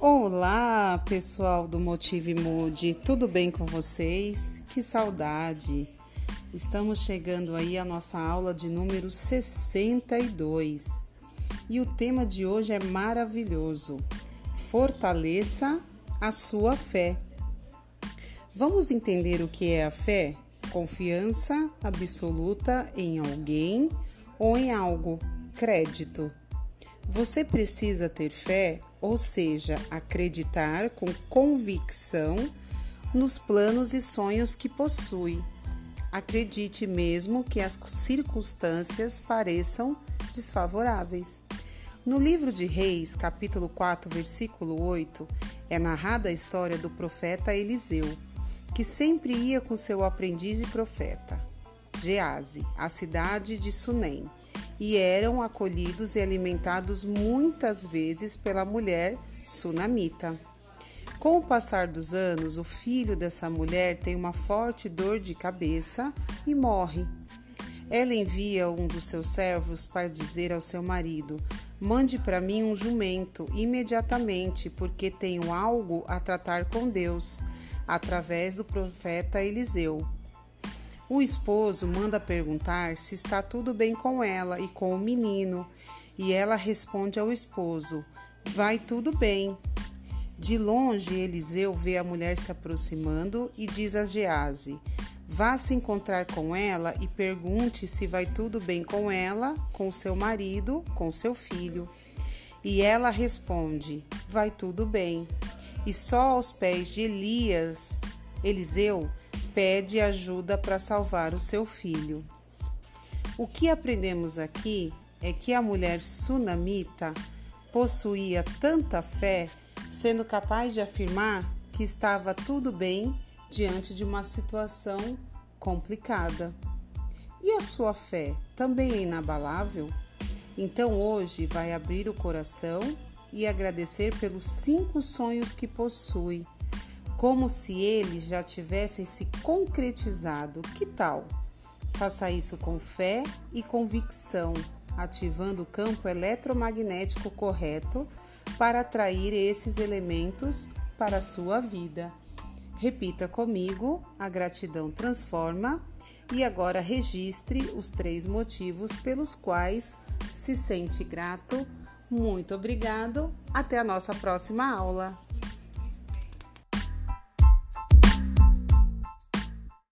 Olá, pessoal do Motive Mood, tudo bem com vocês? Que saudade! Estamos chegando aí à nossa aula de número 62 e o tema de hoje é maravilhoso: Fortaleça a sua fé. Vamos entender o que é a fé? Confiança absoluta em alguém ou em algo, crédito. Você precisa ter fé, ou seja, acreditar com convicção nos planos e sonhos que possui. Acredite mesmo que as circunstâncias pareçam desfavoráveis. No livro de Reis, capítulo 4, versículo 8, é narrada a história do profeta Eliseu, que sempre ia com seu aprendiz e profeta, Gease, à cidade de Sunem e eram acolhidos e alimentados muitas vezes pela mulher sunamita. Com o passar dos anos, o filho dessa mulher tem uma forte dor de cabeça e morre. Ela envia um dos seus servos para dizer ao seu marido: Mande para mim um jumento imediatamente, porque tenho algo a tratar com Deus, através do profeta Eliseu. O esposo manda perguntar se está tudo bem com ela e com o menino, e ela responde ao esposo: Vai tudo bem. De longe, Eliseu vê a mulher se aproximando e diz a Gease: Vá se encontrar com ela e pergunte se vai tudo bem com ela, com seu marido, com seu filho. E ela responde: Vai tudo bem. E só aos pés de Elias, Eliseu, pede ajuda para salvar o seu filho. O que aprendemos aqui é que a mulher sunamita possuía tanta fé, sendo capaz de afirmar que estava tudo bem diante de uma situação complicada. E a sua fé também é inabalável? Então hoje vai abrir o coração e agradecer pelos cinco sonhos que possui como se eles já tivessem se concretizado. Que tal? Faça isso com fé e convicção, ativando o campo eletromagnético correto para atrair esses elementos para a sua vida. Repita comigo: a gratidão transforma. E agora registre os três motivos pelos quais se sente grato. Muito obrigado. Até a nossa próxima aula.